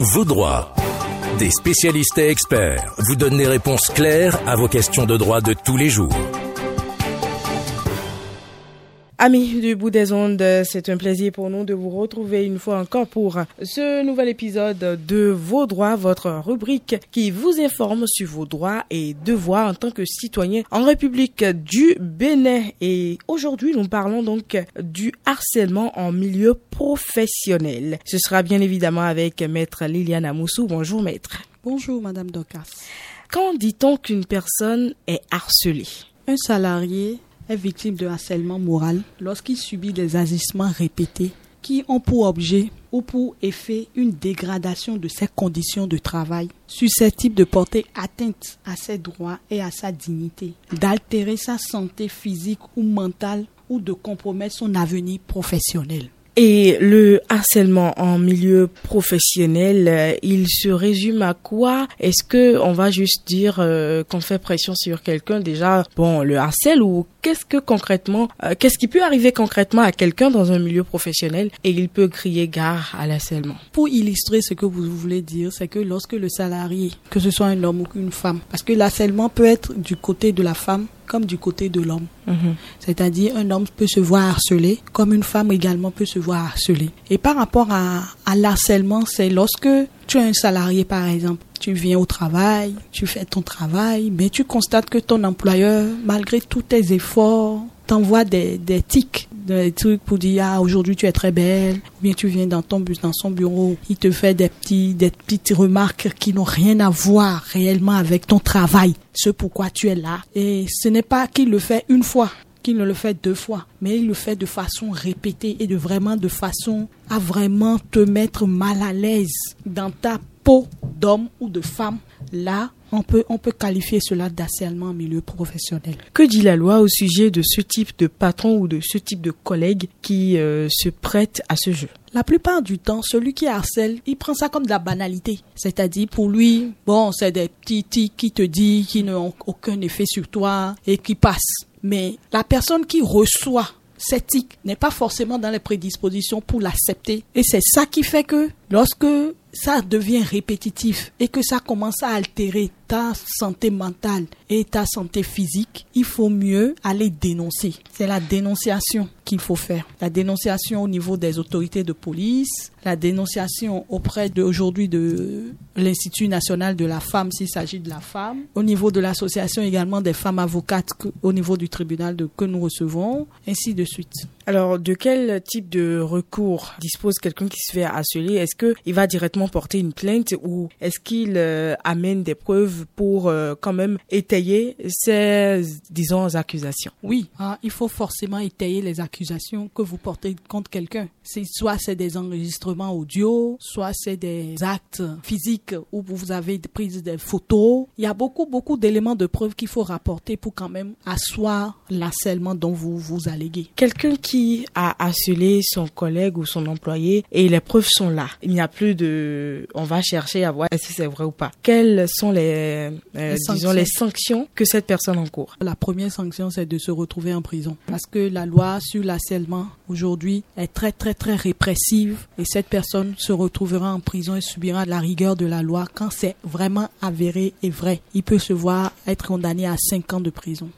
Vos droits. Des spécialistes et experts vous donnent des réponses claires à vos questions de droit de tous les jours. Amis du bout des ondes, c'est un plaisir pour nous de vous retrouver une fois encore pour ce nouvel épisode de Vos droits, votre rubrique qui vous informe sur vos droits et devoirs en tant que citoyen en République du Bénin. Et aujourd'hui, nous parlons donc du harcèlement en milieu professionnel. Ce sera bien évidemment avec maître Liliane Amoussou. Bonjour maître. Bonjour madame Docas. Quand dit-on qu'une personne est harcelée? Un salarié est victime de harcèlement moral lorsqu'il subit des agissements répétés qui ont pour objet ou pour effet une dégradation de ses conditions de travail, susceptible de porter atteinte à ses droits et à sa dignité, d'altérer sa santé physique ou mentale ou de compromettre son avenir professionnel. Et le harcèlement en milieu professionnel, euh, il se résume à quoi? Est-ce que on va juste dire euh, qu'on fait pression sur quelqu'un déjà Bon, le harcèle ou qu'est-ce que concrètement, euh, qu'est-ce qui peut arriver concrètement à quelqu'un dans un milieu professionnel et il peut crier gare à l'harcèlement? Pour illustrer ce que vous voulez dire, c'est que lorsque le salarié, que ce soit un homme ou une femme, parce que l'harcèlement peut être du côté de la femme comme du côté de l'homme. Mhm. C'est-à-dire un homme peut se voir harcelé, comme une femme également peut se voir harcelée. Et par rapport à, à l'harcèlement, c'est lorsque tu es un salarié, par exemple, tu viens au travail, tu fais ton travail, mais tu constates que ton employeur, malgré tous tes efforts, t'envoie des, des tics, des trucs pour dire ah aujourd'hui tu es très belle, ou bien tu viens dans ton bus, dans son bureau, il te fait des petits des petites remarques qui n'ont rien à voir réellement avec ton travail, ce pourquoi tu es là. Et ce n'est pas qu'il le fait une fois, qu'il ne le fait deux fois, mais il le fait de façon répétée et de vraiment de façon à vraiment te mettre mal à l'aise dans ta peau d'homme ou de femme. Là, on peut, on peut qualifier cela d'harcèlement en milieu professionnel. Que dit la loi au sujet de ce type de patron ou de ce type de collègue qui euh, se prête à ce jeu? La plupart du temps, celui qui harcèle, il prend ça comme de la banalité. C'est-à-dire, pour lui, bon, c'est des petits tics qui te disent, qui n'ont aucun effet sur toi et qui passent. Mais la personne qui reçoit cette tic n'est pas forcément dans les prédispositions pour l'accepter. Et c'est ça qui fait que lorsque ça devient répétitif et que ça commence à altérer ta santé mentale et ta santé physique, il faut mieux aller dénoncer. C'est la dénonciation qu'il faut faire. La dénonciation au niveau des autorités de police, la dénonciation auprès d'aujourd'hui de l'Institut national de la femme s'il s'agit de la femme, au niveau de l'association également des femmes avocates au niveau du tribunal de, que nous recevons, ainsi de suite. Alors, de quel type de recours dispose quelqu'un qui se fait harceler? Est-ce qu'il va directement porter une plainte ou est-ce qu'il euh, amène des preuves pour euh, quand même étayer ces, disons, accusations? Oui, hein, il faut forcément étayer les accusations que vous portez contre quelqu'un. Soit c'est des enregistrements audio, soit c'est des actes physiques où vous avez pris des photos. Il y a beaucoup, beaucoup d'éléments de preuves qu'il faut rapporter pour quand même asseoir l'harcèlement dont vous vous alléguez. Quelqu'un qui a harcelé son collègue ou son employé et les preuves sont là. Il n'y a plus de, on va chercher à voir si c'est vrai ou pas. Quelles sont les, euh, disons, les sanctions que cette personne encourt? La première sanction, c'est de se retrouver en prison. Parce que la loi sur l'harcèlement aujourd'hui est très, très, très répressive et cette personne se retrouvera en prison et subira la rigueur de la loi quand c'est vraiment avéré et vrai. Il peut se voir être condamné à 5 ans de prison.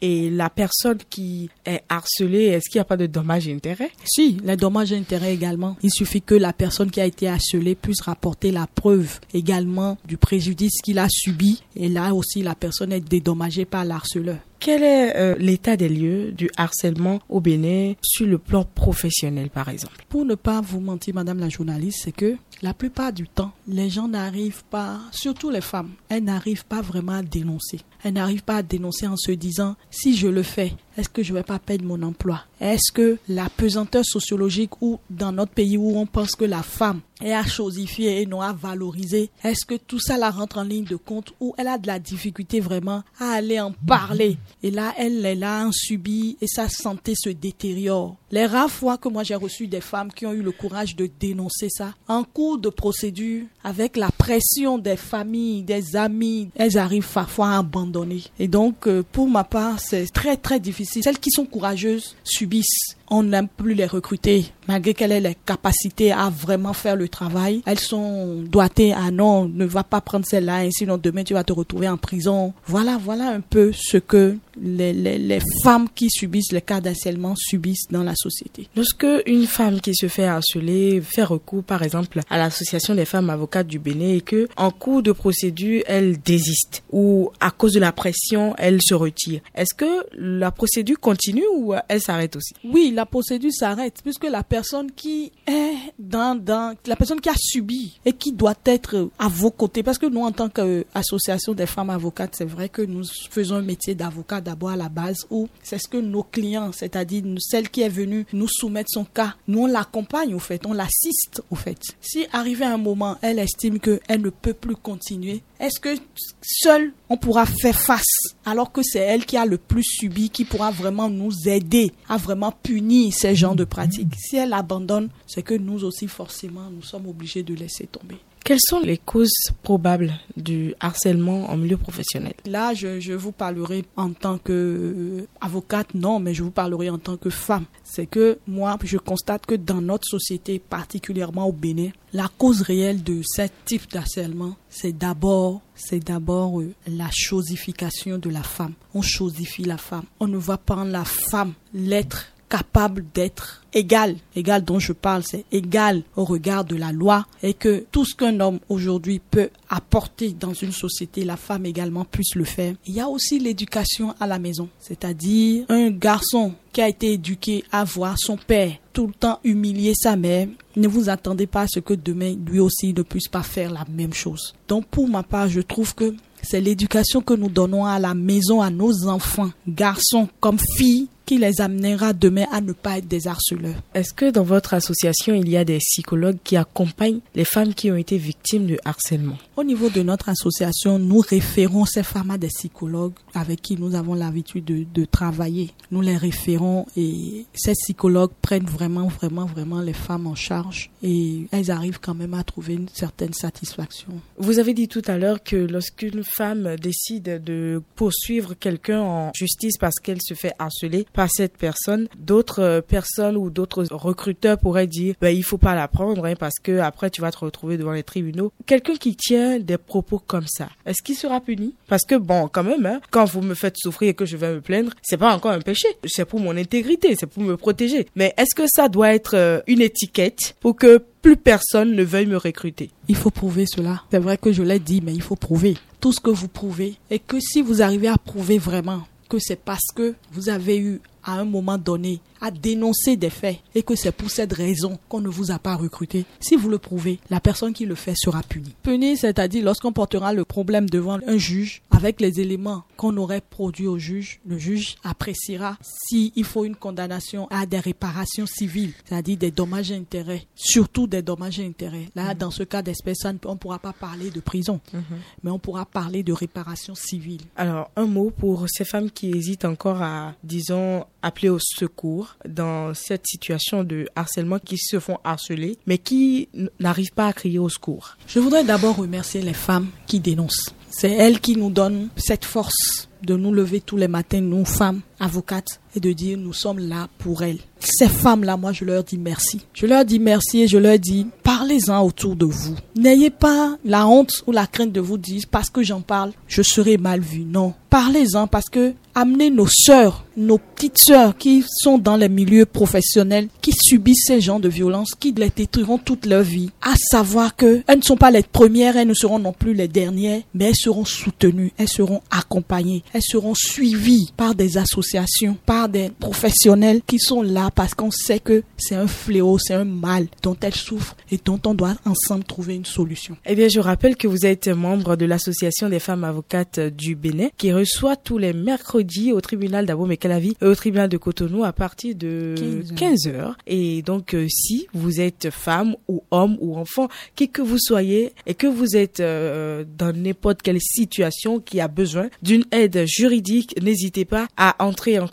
Et la personne qui est harcelée, est-ce qu'il n'y a pas de dommages et intérêts? Si, les dommages et intérêts également. Il suffit que la personne qui a été harcelée puisse rapporter la preuve également du préjudice qu'il a subi. Et là aussi, la personne est dédommagée par l'harceleur. Quel est euh, l'état des lieux du harcèlement au Bénin sur le plan professionnel, par exemple? Pour ne pas vous mentir, Madame la journaliste, c'est que la plupart du temps, les gens n'arrivent pas, surtout les femmes, elles n'arrivent pas vraiment à dénoncer. Elles n'arrivent pas à dénoncer en se disant, si je le fais, est-ce que je vais pas perdre mon emploi? Est-ce que la pesanteur sociologique ou dans notre pays où on pense que la femme est à chosifier et non à valoriser, est-ce que tout ça la rentre en ligne de compte ou elle a de la difficulté vraiment à aller en parler? Et là, elle est là, en subit et sa santé se détériore. Les rares fois que moi j'ai reçu des femmes qui ont eu le courage de dénoncer ça, en cours de procédure, avec la pression des familles, des amis, elles arrivent parfois à abandonner. Et donc, euh, pour ma part, c'est très très difficile. Celles qui sont courageuses subissent on n'aime plus les recruter malgré qu'elle ait les capacités à vraiment faire le travail. Elles sont doigtées à non, ne va pas prendre celle-là, sinon demain tu vas te retrouver en prison. Voilà, voilà un peu ce que les, les, les femmes qui subissent les cas d'harcèlement subissent dans la société. Lorsque une femme qui se fait harceler fait recours, par exemple, à l'association des femmes avocates du Bénin et que, en cours de procédure, elle désiste ou à cause de la pression, elle se retire. Est-ce que la procédure continue ou elle s'arrête aussi? Oui, la procédure s'arrête puisque la personne qui est dans, dans, la personne qui a subi et qui doit être à vos côtés, parce que nous, en tant qu'association des femmes avocates, c'est vrai que nous faisons un métier d'avocat d'abord à la base où c'est ce que nos clients, c'est-à-dire celle qui est venue nous soumettre son cas, nous on l'accompagne au fait, on l'assiste au fait. Si arrivé un moment, elle estime qu'elle ne peut plus continuer, est-ce que seule on pourra faire face alors que c'est elle qui a le plus subi, qui pourra vraiment nous aider à vraiment punir ces genres de pratiques? Si elle abandonne, c'est que nous aussi forcément nous sommes obligés de laisser tomber. Quelles sont les causes probables du harcèlement en milieu professionnel? Là, je, je vous parlerai en tant que avocate, non, mais je vous parlerai en tant que femme. C'est que moi, je constate que dans notre société, particulièrement au Bénin, la cause réelle de ce type d'harcèlement, c'est d'abord, c'est d'abord euh, la chosification de la femme. On chosifie la femme. On ne va pas la femme, l'être capable d'être égal. Égal dont je parle, c'est égal au regard de la loi et que tout ce qu'un homme aujourd'hui peut apporter dans une société, la femme également puisse le faire. Il y a aussi l'éducation à la maison, c'est-à-dire un garçon qui a été éduqué à voir son père tout le temps humilier sa mère. Ne vous attendez pas à ce que demain, lui aussi, ne puisse pas faire la même chose. Donc, pour ma part, je trouve que c'est l'éducation que nous donnons à la maison à nos enfants, garçons comme filles, qui les amènera demain à ne pas être des harceleurs. Est-ce que dans votre association, il y a des psychologues qui accompagnent les femmes qui ont été victimes de harcèlement? Au niveau de notre association, nous référons ces femmes à des psychologues avec qui nous avons l'habitude de, de, travailler. Nous les référons et ces psychologues prennent vraiment, vraiment, vraiment les femmes en charge et elles arrivent quand même à trouver une certaine satisfaction. Vous avez dit tout à l'heure que lorsqu'une femme décide de poursuivre quelqu'un en justice parce qu'elle se fait harceler, par cette personne, d'autres personnes ou d'autres recruteurs pourraient dire ben, il faut pas la prendre hein, parce que après tu vas te retrouver devant les tribunaux. Quelqu'un qui tient des propos comme ça, est-ce qu'il sera puni? Parce que bon, quand même, hein, quand vous me faites souffrir et que je vais me plaindre, c'est pas encore un péché, c'est pour mon intégrité, c'est pour me protéger. Mais est-ce que ça doit être euh, une étiquette pour que plus personne ne veuille me recruter? Il faut prouver cela. C'est vrai que je l'ai dit, mais il faut prouver. Tout ce que vous prouvez. Et que si vous arrivez à prouver vraiment que c'est parce que vous avez eu à un moment donné à dénoncer des faits et que c'est pour cette raison qu'on ne vous a pas recruté, si vous le prouvez, la personne qui le fait sera punie. Punie, c'est-à-dire lorsqu'on portera le problème devant un juge avec les éléments qu'on aurait produits au juge, le juge appréciera s'il faut une condamnation à des réparations civiles, c'est-à-dire des dommages et intérêts, surtout des dommages et intérêts. Là, mmh. dans ce cas d'espèce, on ne pourra pas parler de prison, mmh. mais on pourra parler de réparations civiles. Alors, un mot pour ces femmes qui hésitent encore à, disons, appeler au secours dans cette situation de harcèlement qui se font harceler, mais qui n'arrivent pas à crier au secours. Je voudrais d'abord remercier les femmes qui dénoncent. C'est elles qui nous donnent cette force de nous lever tous les matins, nous femmes avocates, et de dire nous sommes là pour elles. Ces femmes-là, moi, je leur dis merci. Je leur dis merci et je leur dis, parlez-en autour de vous. N'ayez pas la honte ou la crainte de vous dire, parce que j'en parle, je serai mal vu. Non. Parlez-en parce que amenez nos sœurs, nos petites sœurs qui sont dans les milieux professionnels, qui subissent ces genres de violences, qui les détruiront toute leur vie, à savoir que elles ne sont pas les premières, elles ne seront non plus les dernières, mais elles seront soutenues, elles seront accompagnées, elles seront suivies par des associations, par des professionnels qui sont là parce qu'on sait que c'est un fléau, c'est un mal dont elles souffrent et dont on doit ensemble trouver une solution. Eh bien, je rappelle que vous êtes membre de l'association des femmes avocates du Bénin qui reçoit tous les mercredis au tribunal d'Abo-Mekalavi et au tribunal de Cotonou à partir de 15 heures. Et donc, euh, si vous êtes femme ou homme ou enfant, qui que vous soyez et que vous êtes euh, dans n'importe quelle situation qui a besoin d'une aide juridique, n'hésitez pas à entrer en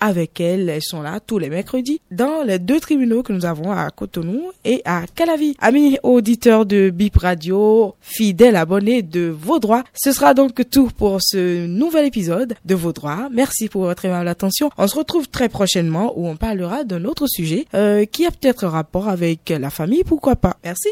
avec elles. Elles sont là tous les mercredis dans les deux tribunaux que nous avons à Cotonou et à Calavi. Amis auditeurs de Bip Radio, fidèles abonnés de vos droits, ce sera donc tout pour ce nouvel épisode de vos droits. Merci pour votre aimable attention. On se retrouve très prochainement où on parlera d'un autre sujet euh, qui a peut-être rapport avec la famille, pourquoi pas. Merci.